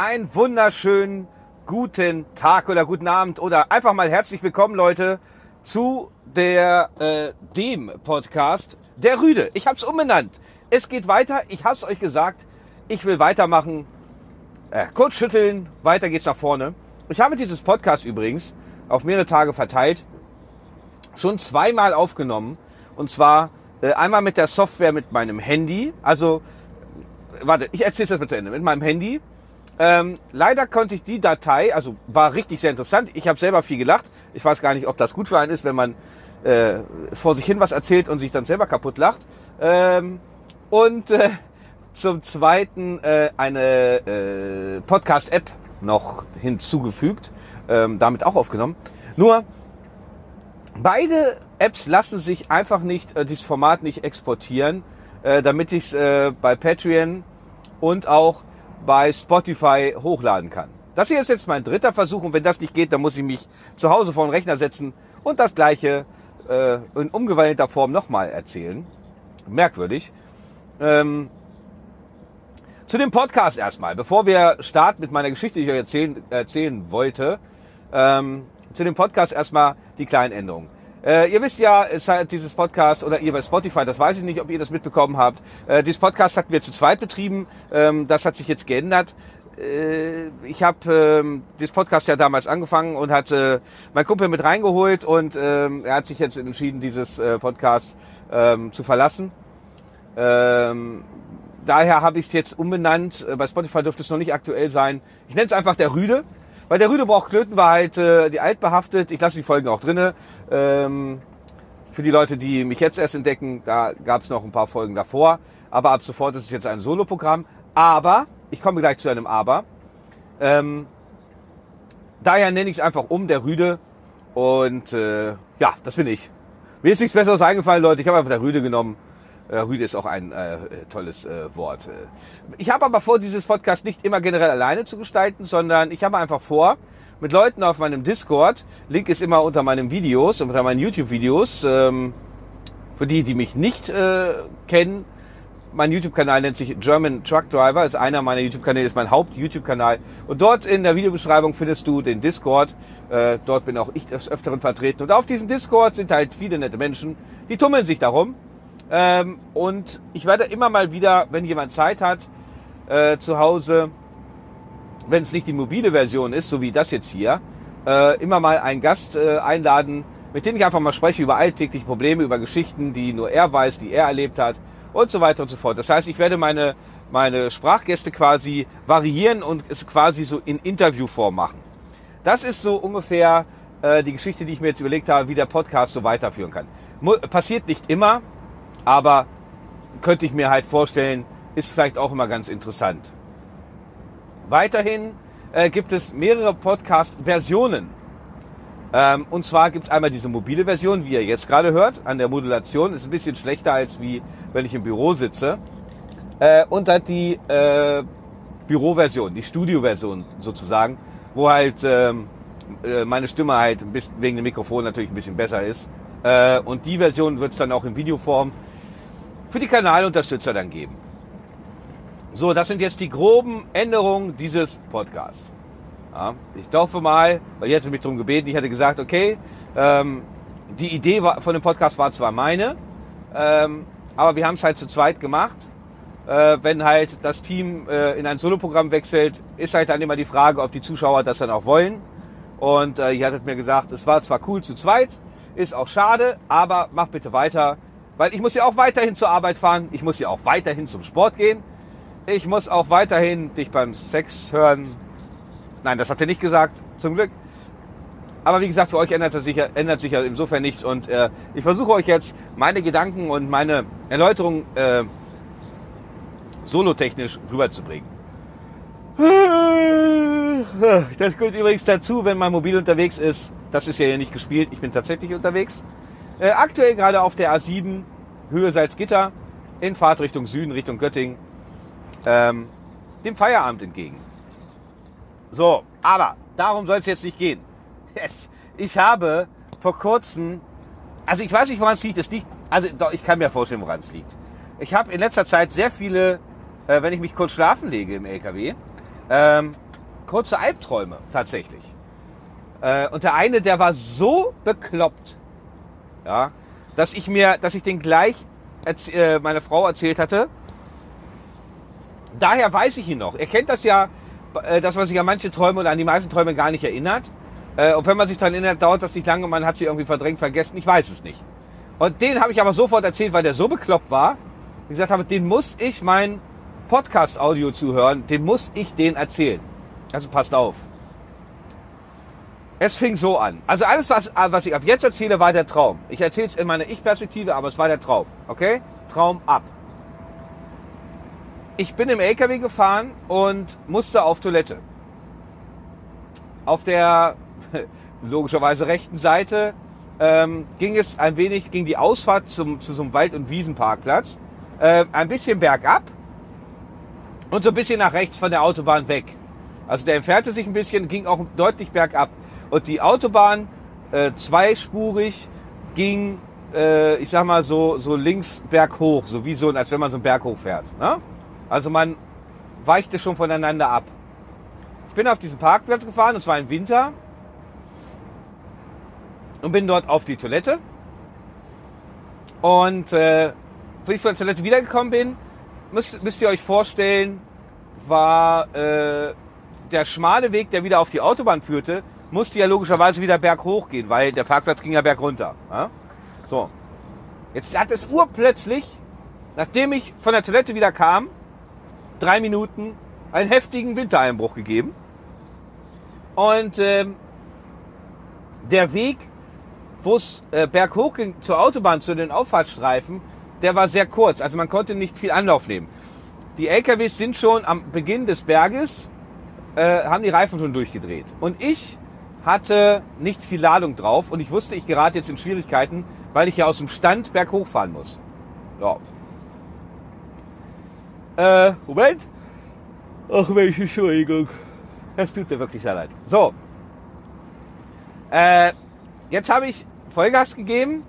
Einen wunderschönen guten Tag oder guten Abend oder einfach mal herzlich willkommen, Leute, zu der äh, dem Podcast der Rüde. Ich habe es umbenannt. Es geht weiter. Ich habe es euch gesagt. Ich will weitermachen. Äh, kurz schütteln. Weiter geht's nach vorne. Ich habe dieses Podcast übrigens auf mehrere Tage verteilt schon zweimal aufgenommen. Und zwar äh, einmal mit der Software mit meinem Handy. Also, warte, ich erzähle das mal zu Ende. Mit meinem Handy. Ähm, leider konnte ich die Datei, also war richtig sehr interessant. Ich habe selber viel gelacht. Ich weiß gar nicht, ob das gut für einen ist, wenn man äh, vor sich hin was erzählt und sich dann selber kaputt lacht. Ähm, und äh, zum Zweiten äh, eine äh, Podcast-App noch hinzugefügt, ähm, damit auch aufgenommen. Nur beide Apps lassen sich einfach nicht, äh, dieses Format nicht exportieren, äh, damit ich es äh, bei Patreon und auch bei Spotify hochladen kann. Das hier ist jetzt mein dritter Versuch und wenn das nicht geht, dann muss ich mich zu Hause vor den Rechner setzen und das gleiche äh, in umgewandelter Form nochmal erzählen. Merkwürdig. Ähm, zu dem Podcast erstmal, bevor wir starten mit meiner Geschichte, die ich euch erzählen, erzählen wollte. Ähm, zu dem Podcast erstmal die kleinen Änderungen. Äh, ihr wisst ja, es hat dieses Podcast, oder ihr bei Spotify, das weiß ich nicht, ob ihr das mitbekommen habt. Äh, dieses Podcast hatten wir zu zweit betrieben. Ähm, das hat sich jetzt geändert. Äh, ich habe ähm, dieses Podcast ja damals angefangen und hatte mein Kumpel mit reingeholt und ähm, er hat sich jetzt entschieden, dieses äh, Podcast ähm, zu verlassen. Ähm, daher habe ich es jetzt umbenannt. Äh, bei Spotify dürfte es noch nicht aktuell sein. Ich nenne es einfach der Rüde. Weil der Rüde braucht Klöten war halt äh, die altbehaftet. Ich lasse die Folgen auch drinne. Ähm, für die Leute, die mich jetzt erst entdecken, da gab es noch ein paar Folgen davor. Aber ab sofort ist es jetzt ein Soloprogramm. Aber, ich komme gleich zu einem Aber. Ähm, daher nenne ich es einfach um, der Rüde. Und äh, ja, das bin ich. Mir ist nichts Besseres eingefallen, Leute. Ich habe einfach der Rüde genommen. Äh, Rüde ist auch ein äh, tolles äh, Wort. Ich habe aber vor, dieses Podcast nicht immer generell alleine zu gestalten, sondern ich habe einfach vor, mit Leuten auf meinem Discord, Link ist immer unter meinen Videos, unter meinen YouTube-Videos, ähm, für die, die mich nicht äh, kennen, mein YouTube-Kanal nennt sich German Truck Driver, ist einer meiner YouTube-Kanäle, ist mein Haupt-YouTube-Kanal. Und dort in der Videobeschreibung findest du den Discord. Äh, dort bin auch ich des Öfteren vertreten. Und auf diesem Discord sind halt viele nette Menschen, die tummeln sich darum. Ähm, und ich werde immer mal wieder, wenn jemand Zeit hat, äh, zu Hause, wenn es nicht die mobile Version ist, so wie das jetzt hier, äh, immer mal einen Gast äh, einladen, mit dem ich einfach mal spreche über alltägliche Probleme, über Geschichten, die nur er weiß, die er erlebt hat und so weiter und so fort. Das heißt, ich werde meine, meine Sprachgäste quasi variieren und es quasi so in Interviewform machen. Das ist so ungefähr äh, die Geschichte, die ich mir jetzt überlegt habe, wie der Podcast so weiterführen kann. Mo passiert nicht immer, aber könnte ich mir halt vorstellen, ist vielleicht auch immer ganz interessant. Weiterhin äh, gibt es mehrere Podcast-Versionen. Ähm, und zwar gibt es einmal diese mobile Version, wie ihr jetzt gerade hört, an der Modulation. Ist ein bisschen schlechter, als wie wenn ich im Büro sitze. Äh, und dann die äh, Büroversion, die Studioversion sozusagen, wo halt ähm, äh, meine Stimme halt wegen dem Mikrofon natürlich ein bisschen besser ist. Äh, und die Version wird es dann auch in Videoform für die Kanalunterstützer dann geben. So, das sind jetzt die groben Änderungen dieses Podcasts. Ja, ich hoffe mal, weil ihr hättet mich darum gebeten, ich hätte gesagt, okay, ähm, die Idee von dem Podcast war zwar meine, ähm, aber wir haben es halt zu zweit gemacht. Äh, wenn halt das Team äh, in ein Soloprogramm wechselt, ist halt dann immer die Frage, ob die Zuschauer das dann auch wollen. Und äh, ihr hattet mir gesagt, es war zwar cool zu zweit, ist auch schade, aber macht bitte weiter. Weil ich muss ja auch weiterhin zur Arbeit fahren, ich muss ja auch weiterhin zum Sport gehen, ich muss auch weiterhin dich beim Sex hören. Nein, das habt ihr nicht gesagt, zum Glück. Aber wie gesagt, für euch ändert sich ja, ändert sich ja insofern nichts. Und äh, ich versuche euch jetzt meine Gedanken und meine Erläuterung äh, solotechnisch rüberzubringen. Das gehört übrigens dazu, wenn man mobil unterwegs ist. Das ist ja hier nicht gespielt, ich bin tatsächlich unterwegs. Äh, aktuell gerade auf der A7, Höhe Salzgitter, in Fahrtrichtung Süden, Richtung Göttingen, ähm, dem Feierabend entgegen. So, aber darum soll es jetzt nicht gehen. Yes. Ich habe vor kurzem, also ich weiß nicht, woran es liegt. Es liegt, also doch, ich kann mir vorstellen, woran es liegt. Ich habe in letzter Zeit sehr viele, äh, wenn ich mich kurz schlafen lege im LKW, ähm, kurze Albträume tatsächlich. Äh, und der eine, der war so bekloppt, ja, dass ich mir, dass ich den gleich äh, meiner Frau erzählt hatte. Daher weiß ich ihn noch. Er kennt das ja, äh, dass man sich an manche Träume oder an die meisten Träume gar nicht erinnert. Äh, und wenn man sich daran erinnert, dauert das nicht lange und man hat sie irgendwie verdrängt, vergessen. Ich weiß es nicht. Und den habe ich aber sofort erzählt, weil der so bekloppt war. Ich gesagt habe, den muss ich mein Podcast-Audio zuhören, den muss ich den erzählen. Also passt auf. Es fing so an. Also alles, was, was ich ab jetzt erzähle, war der Traum. Ich erzähle es in meiner Ich-Perspektive, aber es war der Traum. Okay? Traum ab. Ich bin im LKW gefahren und musste auf Toilette. Auf der logischerweise rechten Seite ähm, ging es ein wenig, ging die Ausfahrt zum, zu so einem Wald- und Wiesenparkplatz äh, ein bisschen bergab und so ein bisschen nach rechts von der Autobahn weg. Also der entfernte sich ein bisschen, ging auch deutlich bergab. Und die Autobahn äh, zweispurig ging, äh, ich sag mal so, so links berghoch, so wie so, als wenn man so einen Berg hochfährt. Ne? Also man weichte schon voneinander ab. Ich bin auf diesen Parkplatz gefahren, es war im Winter und bin dort auf die Toilette. Und äh, als ich von der Toilette wiedergekommen bin, müsst, müsst ihr euch vorstellen, war äh, der schmale Weg, der wieder auf die Autobahn führte, musste ja logischerweise wieder berghoch gehen, weil der Parkplatz ging ja bergunter. Ja? So. Jetzt hat es urplötzlich, nachdem ich von der Toilette wieder kam, drei Minuten einen heftigen Wintereinbruch gegeben. Und ähm, der Weg, wo es äh, berghoch ging zur Autobahn, zu den Auffahrtsstreifen, der war sehr kurz. Also man konnte nicht viel Anlauf nehmen. Die LKWs sind schon am Beginn des Berges, äh, haben die Reifen schon durchgedreht. Und ich hatte nicht viel Ladung drauf und ich wusste, ich gerate jetzt in Schwierigkeiten, weil ich ja aus dem Stand berghoch fahren muss. So. Äh, Moment. Ach, welche Entschuldigung. Das tut mir wirklich sehr leid. So. Äh, jetzt habe ich Vollgas gegeben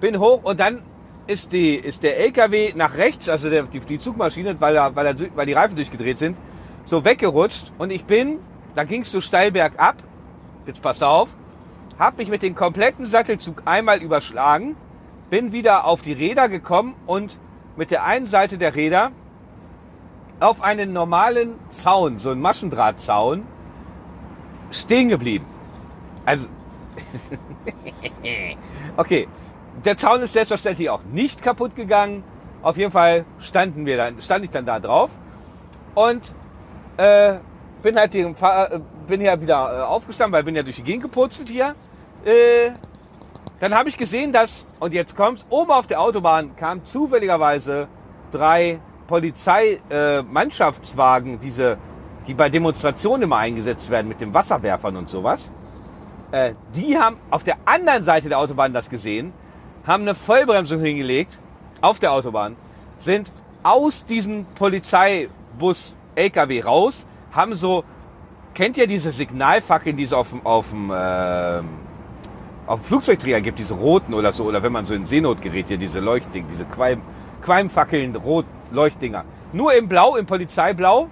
bin hoch und dann ist, die, ist der LKW nach rechts, also der, die, die Zugmaschine, weil, er, weil, er, weil die Reifen durchgedreht sind, so weggerutscht und ich bin, da ging es so steil bergab, jetzt passt auf, habe mich mit dem kompletten Sattelzug einmal überschlagen, bin wieder auf die Räder gekommen und mit der einen Seite der Räder auf einen normalen Zaun, so einen Maschendrahtzaun, stehen geblieben. Also, okay, der Zaun ist selbstverständlich auch nicht kaputt gegangen. Auf jeden Fall standen wir dann, stand ich dann da drauf. Und äh, bin halt hier, bin ja wieder äh, aufgestanden, weil bin ja durch die Gegend gepurzelt hier. Äh, dann habe ich gesehen, dass, und jetzt kommt, oben auf der Autobahn kamen zufälligerweise drei Polizeimannschaftswagen, äh, diese, die bei Demonstrationen immer eingesetzt werden mit den Wasserwerfern und sowas. Äh, die haben auf der anderen Seite der Autobahn das gesehen haben eine Vollbremsung hingelegt auf der Autobahn, sind aus diesem Polizeibus LKW raus, haben so, kennt ihr diese Signalfackeln, die es auf dem, auf dem, äh, auf dem Flugzeugträger gibt, diese roten oder so, oder wenn man so in Seenotgerät hier, diese Leuchtdinger, diese Qualm, Qualmfackeln, rot Leuchtdinger. Nur im Blau, im Polizeiblau,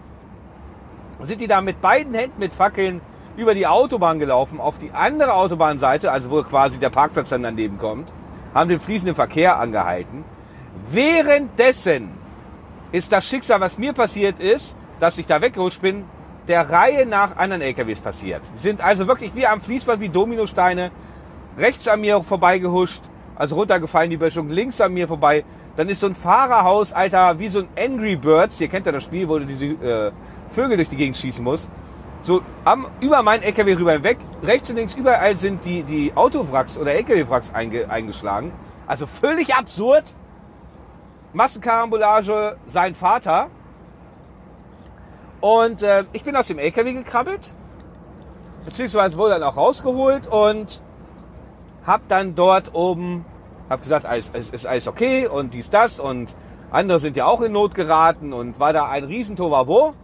sind die da mit beiden Händen mit Fackeln über die Autobahn gelaufen, auf die andere Autobahnseite, also wo quasi der Parkplatz dann daneben kommt, haben den fließenden Verkehr angehalten. Währenddessen ist das Schicksal, was mir passiert ist, dass ich da weggerutscht bin, der Reihe nach anderen LKWs passiert. Sind also wirklich wie am Fließband, wie Dominosteine, rechts an mir vorbeigehuscht, also runtergefallen die Böschung, links an mir vorbei. Dann ist so ein Fahrerhaus, Alter, wie so ein Angry Birds, ihr kennt ja das Spiel, wo du diese äh, Vögel durch die Gegend schießen musst. So am, über meinen LKW rüber hinweg. Rechts und links überall sind die, die Autowracks oder LKW-Wracks einge, eingeschlagen. Also völlig absurd. Massenkarambolage, sein Vater. Und äh, ich bin aus dem LKW gekrabbelt. Beziehungsweise wurde dann auch rausgeholt und hab dann dort oben, hab gesagt, es ist, ist alles okay und dies, das und andere sind ja auch in Not geraten und war da ein riesen Tovabo.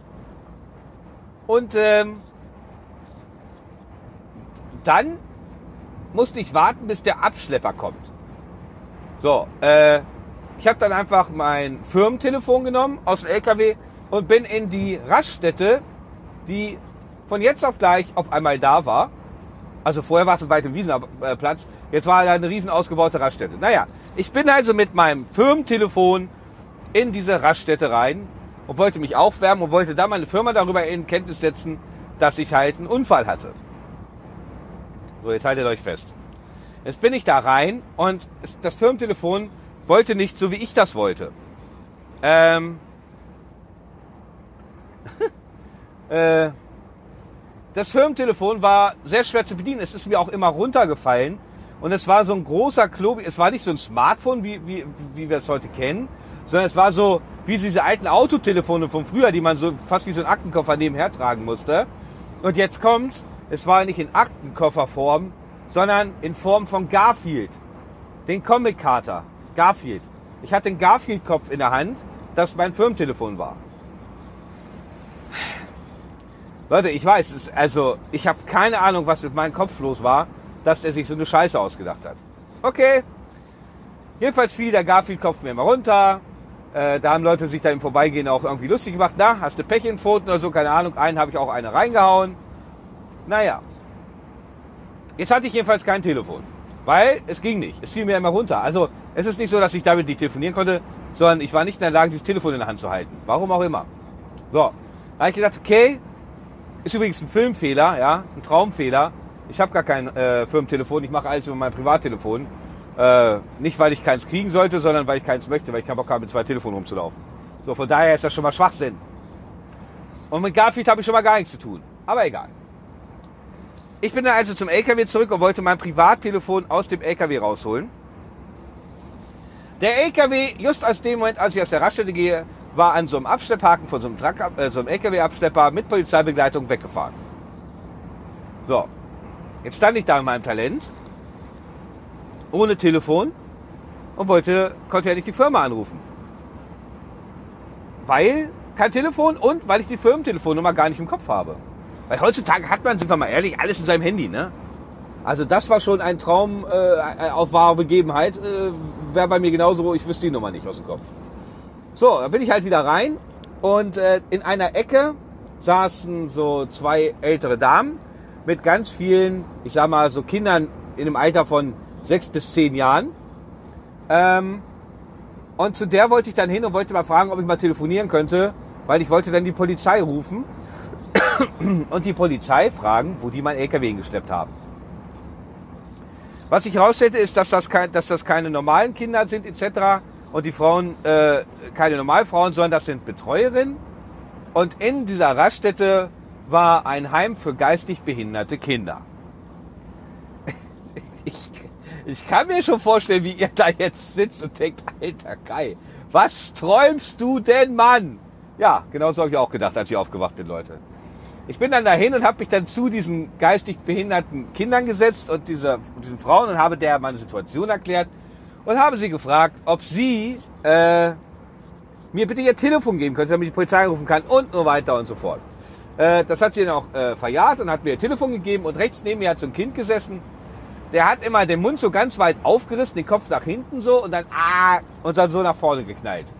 Und ähm, dann musste ich warten, bis der Abschlepper kommt. So, äh, ich habe dann einfach mein Firmentelefon genommen aus dem LKW und bin in die Raststätte die von jetzt auf gleich auf einmal da war. Also vorher war es weit im Wiesenplatz, jetzt war da eine riesen ausgebaute Raststätte. Naja, ich bin also mit meinem Firmentelefon in diese Raststätte rein und wollte mich aufwärmen und wollte da meine Firma darüber in Kenntnis setzen, dass ich halt einen Unfall hatte. So, jetzt haltet euch fest. Jetzt bin ich da rein und das Firmentelefon wollte nicht so, wie ich das wollte. Ähm, äh, das Firmentelefon war sehr schwer zu bedienen. Es ist mir auch immer runtergefallen. Und es war so ein großer Klobi. Es war nicht so ein Smartphone, wie, wie, wie wir es heute kennen, sondern es war so wie diese alten Autotelefone von früher, die man so fast wie so ein Aktenkoffer nebenher tragen musste. Und jetzt kommt, es war nicht in Aktenkofferform, sondern in Form von Garfield. Den Comic-Kater. Garfield. Ich hatte den Garfield-Kopf in der Hand, das mein Firmentelefon war. Leute, ich weiß, es, also ich habe keine Ahnung, was mit meinem Kopf los war, dass er sich so eine Scheiße ausgedacht hat. Okay. Jedenfalls fiel der Garfield-Kopf mir immer runter. Äh, da haben Leute sich da im Vorbeigehen auch irgendwie lustig gemacht. Na, hast du Pech in Pfoten oder so? Keine Ahnung. Einen habe ich auch eine reingehauen. Naja. Jetzt hatte ich jedenfalls kein Telefon. Weil es ging nicht. Es fiel mir immer runter. Also es ist nicht so, dass ich damit nicht telefonieren konnte, sondern ich war nicht in der Lage, dieses Telefon in der Hand zu halten. Warum auch immer. So. Da habe ich gedacht, okay, ist übrigens ein Filmfehler, ja, ein Traumfehler. Ich habe gar kein äh, Firmentelefon, ich mache alles über mein Privattelefon. Äh, nicht, weil ich keins kriegen sollte, sondern weil ich keins möchte, weil ich keinen Bock habe, mit zwei Telefonen rumzulaufen. So, von daher ist das schon mal Schwachsinn. Und mit Garfield habe ich schon mal gar nichts zu tun. Aber egal. Ich bin dann also zum LKW zurück und wollte mein Privattelefon aus dem LKW rausholen. Der LKW, just aus dem Moment, als ich aus der Raststätte gehe, war an so einem Abschlepphaken von so einem, Truck, äh, so einem LKW-Abschlepper mit Polizeibegleitung weggefahren. So, jetzt stand ich da mit meinem Talent, ohne Telefon und wollte, konnte ja nicht die Firma anrufen. Weil kein Telefon und weil ich die Firmentelefonnummer gar nicht im Kopf habe. Weil heutzutage hat man, sind wir mal ehrlich, alles in seinem Handy, ne? Also das war schon ein Traum äh, auf wahre Begebenheit. Äh, Wäre bei mir genauso, ich wüsste die Nummer nicht aus dem Kopf. So, da bin ich halt wieder rein und äh, in einer Ecke saßen so zwei ältere Damen mit ganz vielen, ich sag mal, so Kindern in dem Alter von sechs bis zehn Jahren. Ähm, und zu der wollte ich dann hin und wollte mal fragen, ob ich mal telefonieren könnte, weil ich wollte dann die Polizei rufen und die Polizei fragen, wo die mein LKW hingeschleppt haben. Was ich herausstellte, ist, dass das, kein, dass das keine normalen Kinder sind etc und die Frauen äh, keine Normalfrauen, sondern das sind Betreuerinnen. Und in dieser Raststätte war ein Heim für geistig behinderte Kinder. Ich, ich kann mir schon vorstellen, wie ihr da jetzt sitzt und denkt, alter Kai, was träumst du denn, Mann? Ja, genau so habe ich auch gedacht, als ich aufgewacht bin, Leute. Ich bin dann dahin und habe mich dann zu diesen geistig behinderten Kindern gesetzt und dieser, diesen Frauen und habe der meine Situation erklärt und habe sie gefragt, ob sie äh, mir bitte ihr Telefon geben könnte, damit ich die Polizei rufen kann und so weiter und so fort. Äh, das hat sie dann auch äh, verjahrt und hat mir ihr Telefon gegeben und rechts neben mir hat so ein Kind gesessen. Der hat immer den Mund so ganz weit aufgerissen, den Kopf nach hinten so und dann ah und dann so nach vorne geknallt.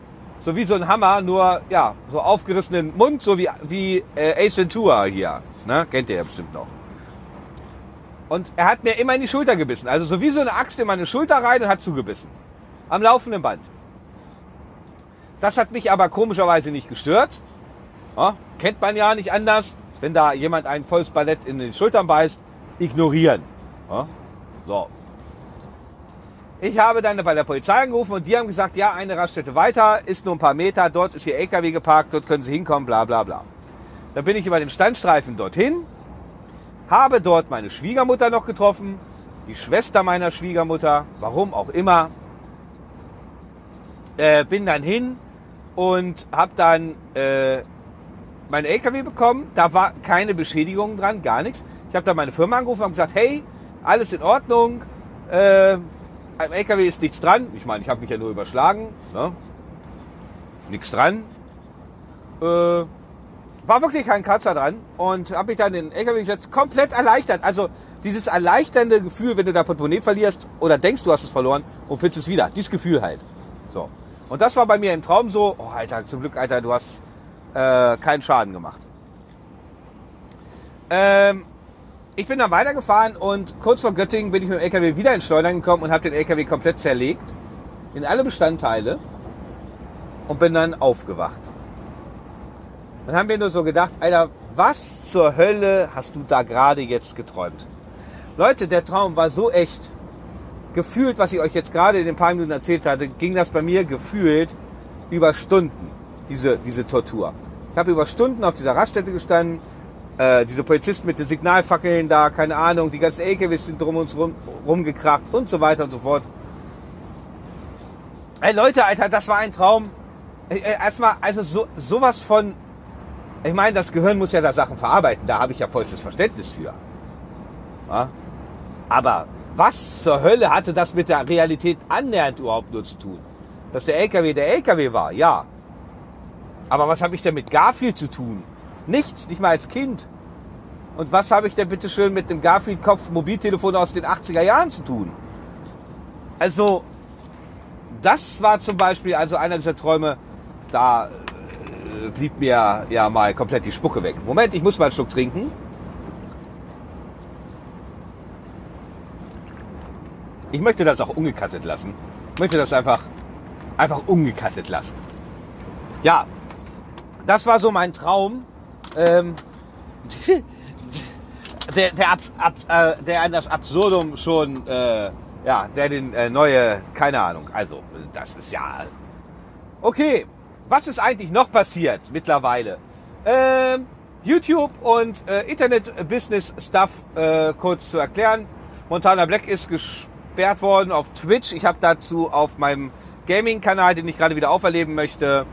So wie so ein Hammer, nur ja, so aufgerissenen Mund, so wie, wie äh, Ace Ventura hier. Ne? Kennt ihr ja bestimmt noch. Und er hat mir immer in die Schulter gebissen. Also so wie so eine Axt in meine Schulter rein und hat zugebissen. Am laufenden Band. Das hat mich aber komischerweise nicht gestört. Ja, kennt man ja nicht anders. Wenn da jemand ein volles Ballett in die Schultern beißt, ignorieren. Ja, so. Ich habe dann bei der Polizei angerufen und die haben gesagt, ja, eine Raststätte weiter, ist nur ein paar Meter, dort ist Ihr LKW geparkt, dort können Sie hinkommen, bla bla bla. Dann bin ich über den Standstreifen dorthin habe dort meine Schwiegermutter noch getroffen, die Schwester meiner Schwiegermutter, warum auch immer. Äh, bin dann hin und habe dann äh, mein LKW bekommen. Da war keine Beschädigung dran, gar nichts. Ich habe dann meine Firma angerufen und gesagt, hey, alles in Ordnung. Äh, am LKW ist nichts dran. Ich meine, ich habe mich ja nur überschlagen. Ne? Nichts dran. Äh, war wirklich kein Kratzer dran und habe mich dann in den LKW gesetzt, komplett erleichtert. Also dieses erleichternde Gefühl, wenn du da Portemonnaie verlierst oder denkst, du hast es verloren und findest es wieder. Dieses Gefühl halt. So. Und das war bei mir im Traum so, oh Alter, zum Glück, Alter, du hast äh, keinen Schaden gemacht. Ähm, ich bin dann weitergefahren und kurz vor Göttingen bin ich mit dem LKW wieder ins Schleudern gekommen und habe den LKW komplett zerlegt in alle Bestandteile und bin dann aufgewacht. Dann haben wir nur so gedacht, Alter, was zur Hölle hast du da gerade jetzt geträumt? Leute, der Traum war so echt. Gefühlt, was ich euch jetzt gerade in den paar Minuten erzählt hatte, ging das bei mir gefühlt über Stunden, diese, diese Tortur. Ich habe über Stunden auf dieser Raststätte gestanden, äh, diese Polizisten mit den Signalfackeln da, keine Ahnung, die ganzen LKWs sind drum uns rum, rumgekracht und so weiter und so fort. Ey Leute, Alter, das war ein Traum. Erstmal, also so, sowas von, ich meine, das Gehirn muss ja da Sachen verarbeiten, da habe ich ja vollstes Verständnis für. Ja? Aber was zur Hölle hatte das mit der Realität annähernd überhaupt nur zu tun? Dass der LKW der LKW war, ja. Aber was habe ich denn mit Garfield zu tun? Nichts, nicht mal als Kind. Und was habe ich denn bitte schön mit dem Garfield-Kopf Mobiltelefon aus den 80er Jahren zu tun? Also, das war zum Beispiel also einer dieser Träume, da äh, blieb mir ja mal komplett die Spucke weg. Moment, ich muss mal einen Schluck trinken. Ich möchte das auch ungekattet lassen. Ich möchte das einfach, einfach ungekattet lassen. Ja, das war so mein Traum. Ähm, der, der, ab, ab, äh, der an das Absurdum schon, äh, ja, der den äh, neue, keine Ahnung. Also, das ist ja. Okay, was ist eigentlich noch passiert mittlerweile? Ähm, YouTube und äh, Internet-Business-Stuff äh, kurz zu erklären. Montana Black ist gesperrt gesperrt worden auf Twitch. Ich habe dazu auf meinem Gaming-Kanal, den ich gerade wieder auferleben möchte,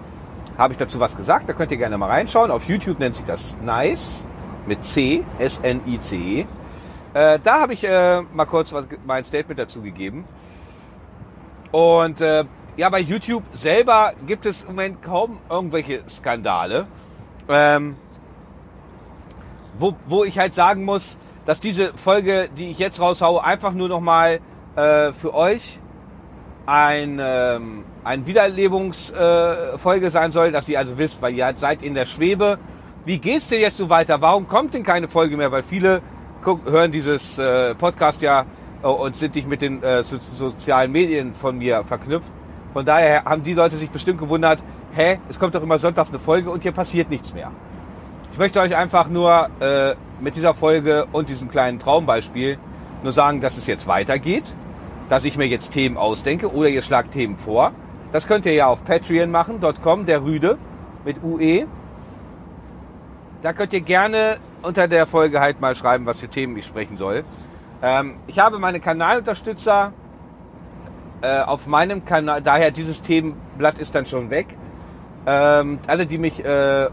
habe ich dazu was gesagt. Da könnt ihr gerne mal reinschauen. Auf YouTube nennt sich das Nice mit C, S-N-I-C-E. Äh, da habe ich äh, mal kurz was, mein Statement dazu gegeben. Und äh, ja, bei YouTube selber gibt es im Moment kaum irgendwelche Skandale, ähm, wo, wo ich halt sagen muss, dass diese Folge, die ich jetzt raushaue, einfach nur noch mal äh, für euch ein, ähm, ein Wiederlebungsfolge äh, sein soll, dass ihr also wisst, weil ihr seid in der Schwebe. Wie geht's denn jetzt so weiter? Warum kommt denn keine Folge mehr? Weil viele hören dieses äh, Podcast ja äh, und sind nicht mit den äh, so, sozialen Medien von mir verknüpft. Von daher haben die Leute sich bestimmt gewundert, hä, es kommt doch immer sonntags eine Folge und hier passiert nichts mehr. Ich möchte euch einfach nur äh, mit dieser Folge und diesem kleinen Traumbeispiel nur sagen, dass es jetzt weitergeht dass ich mir jetzt Themen ausdenke oder ihr schlagt Themen vor. Das könnt ihr ja auf Patreon der Rüde mit UE. Da könnt ihr gerne unter der Folge halt mal schreiben, was für Themen ich sprechen soll. Ähm, ich habe meine Kanalunterstützer äh, auf meinem Kanal, daher dieses Themenblatt ist dann schon weg. Ähm, alle, die mich äh,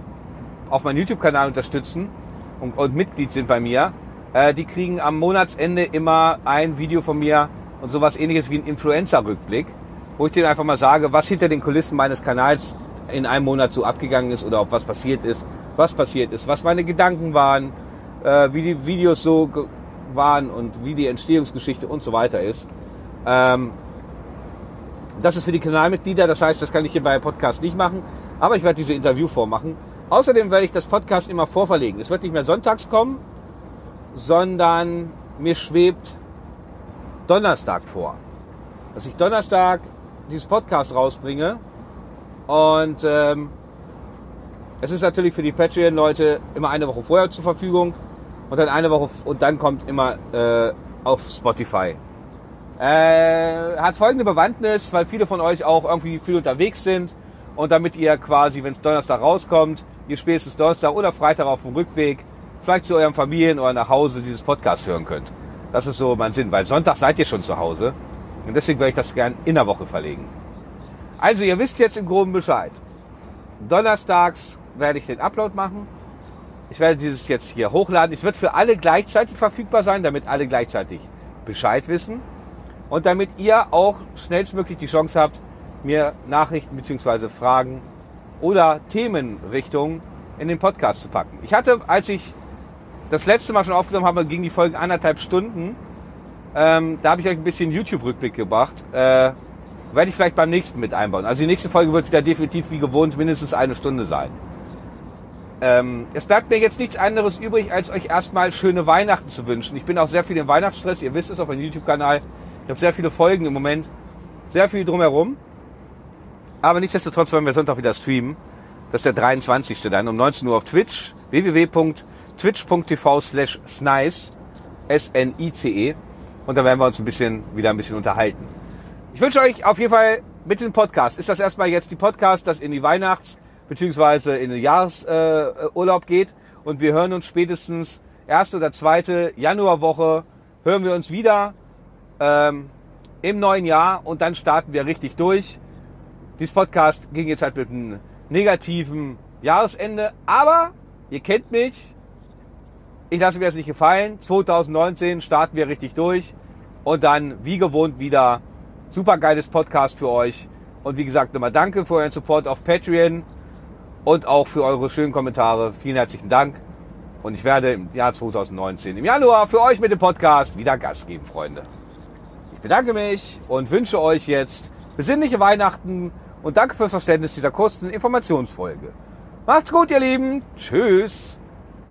auf meinem YouTube-Kanal unterstützen und, und, Mitglied sind bei mir, äh, die kriegen am Monatsende immer ein Video von mir und sowas ähnliches wie ein Influencer-Rückblick, wo ich dir einfach mal sage, was hinter den Kulissen meines Kanals in einem Monat so abgegangen ist oder ob was passiert ist, was passiert ist, was meine Gedanken waren, äh, wie die Videos so waren und wie die Entstehungsgeschichte und so weiter ist. Ähm, das ist für die Kanalmitglieder, das heißt, das kann ich hier bei Podcast nicht machen, aber ich werde diese Interviewform machen. Außerdem werde ich das Podcast immer vorverlegen. Es wird nicht mehr sonntags kommen, sondern mir schwebt Donnerstag vor. Dass ich Donnerstag dieses Podcast rausbringe. Und ähm, es ist natürlich für die Patreon-Leute immer eine Woche vorher zur Verfügung. Und dann eine Woche und dann kommt immer äh, auf Spotify. Äh, hat folgende Bewandtnis, weil viele von euch auch irgendwie viel unterwegs sind. Und damit ihr quasi, wenn es Donnerstag rauskommt, ihr spätestens Donnerstag oder Freitag auf dem Rückweg, vielleicht zu eurem Familien oder nach Hause dieses Podcast hören könnt. Das ist so mein Sinn, weil Sonntag seid ihr schon zu Hause. Und deswegen werde ich das gern in der Woche verlegen. Also ihr wisst jetzt im Groben Bescheid. Donnerstags werde ich den Upload machen. Ich werde dieses jetzt hier hochladen. Es wird für alle gleichzeitig verfügbar sein, damit alle gleichzeitig Bescheid wissen. Und damit ihr auch schnellstmöglich die Chance habt, mir Nachrichten bzw. Fragen oder Themenrichtungen in den Podcast zu packen. Ich hatte, als ich das letzte Mal schon aufgenommen habe, ging die Folge anderthalb Stunden. Ähm, da habe ich euch ein bisschen YouTube-Rückblick gebracht. Äh, werde ich vielleicht beim nächsten mit einbauen. Also die nächste Folge wird wieder definitiv wie gewohnt mindestens eine Stunde sein. ähm, es bleibt mir jetzt nichts anderes übrig, als euch erstmal schöne Weihnachten zu wünschen. Ich bin auch sehr viel im Weihnachtsstress. Ihr wisst es auf meinem YouTube-Kanal. Ich habe sehr viele Folgen im Moment. Sehr viel drumherum. Aber nichtsdestotrotz wollen wir Sonntag wieder streamen. Das ist der 23. dann um 19 Uhr auf Twitch. www.twitch.tv slash snice. S-N-I-C-E. Und da werden wir uns ein bisschen, wieder ein bisschen unterhalten. Ich wünsche euch auf jeden Fall mit dem Podcast, ist das erstmal jetzt die Podcast, das in die Weihnachts- bzw. in den Jahresurlaub geht. Und wir hören uns spätestens erste oder zweite Januarwoche, hören wir uns wieder ähm, im neuen Jahr und dann starten wir richtig durch. Dieses Podcast ging jetzt halt mit einem negativen Jahresende, aber ihr kennt mich, ich lasse mir das nicht gefallen. 2019 starten wir richtig durch und dann wie gewohnt wieder super geiles Podcast für euch. Und wie gesagt, nochmal danke für euren Support auf Patreon und auch für eure schönen Kommentare. Vielen herzlichen Dank. Und ich werde im Jahr 2019, im Januar, für euch mit dem Podcast wieder Gas geben, Freunde. Ich bedanke mich und wünsche euch jetzt besinnliche Weihnachten und danke fürs Verständnis dieser kurzen Informationsfolge. Macht's gut, ihr Lieben. Tschüss.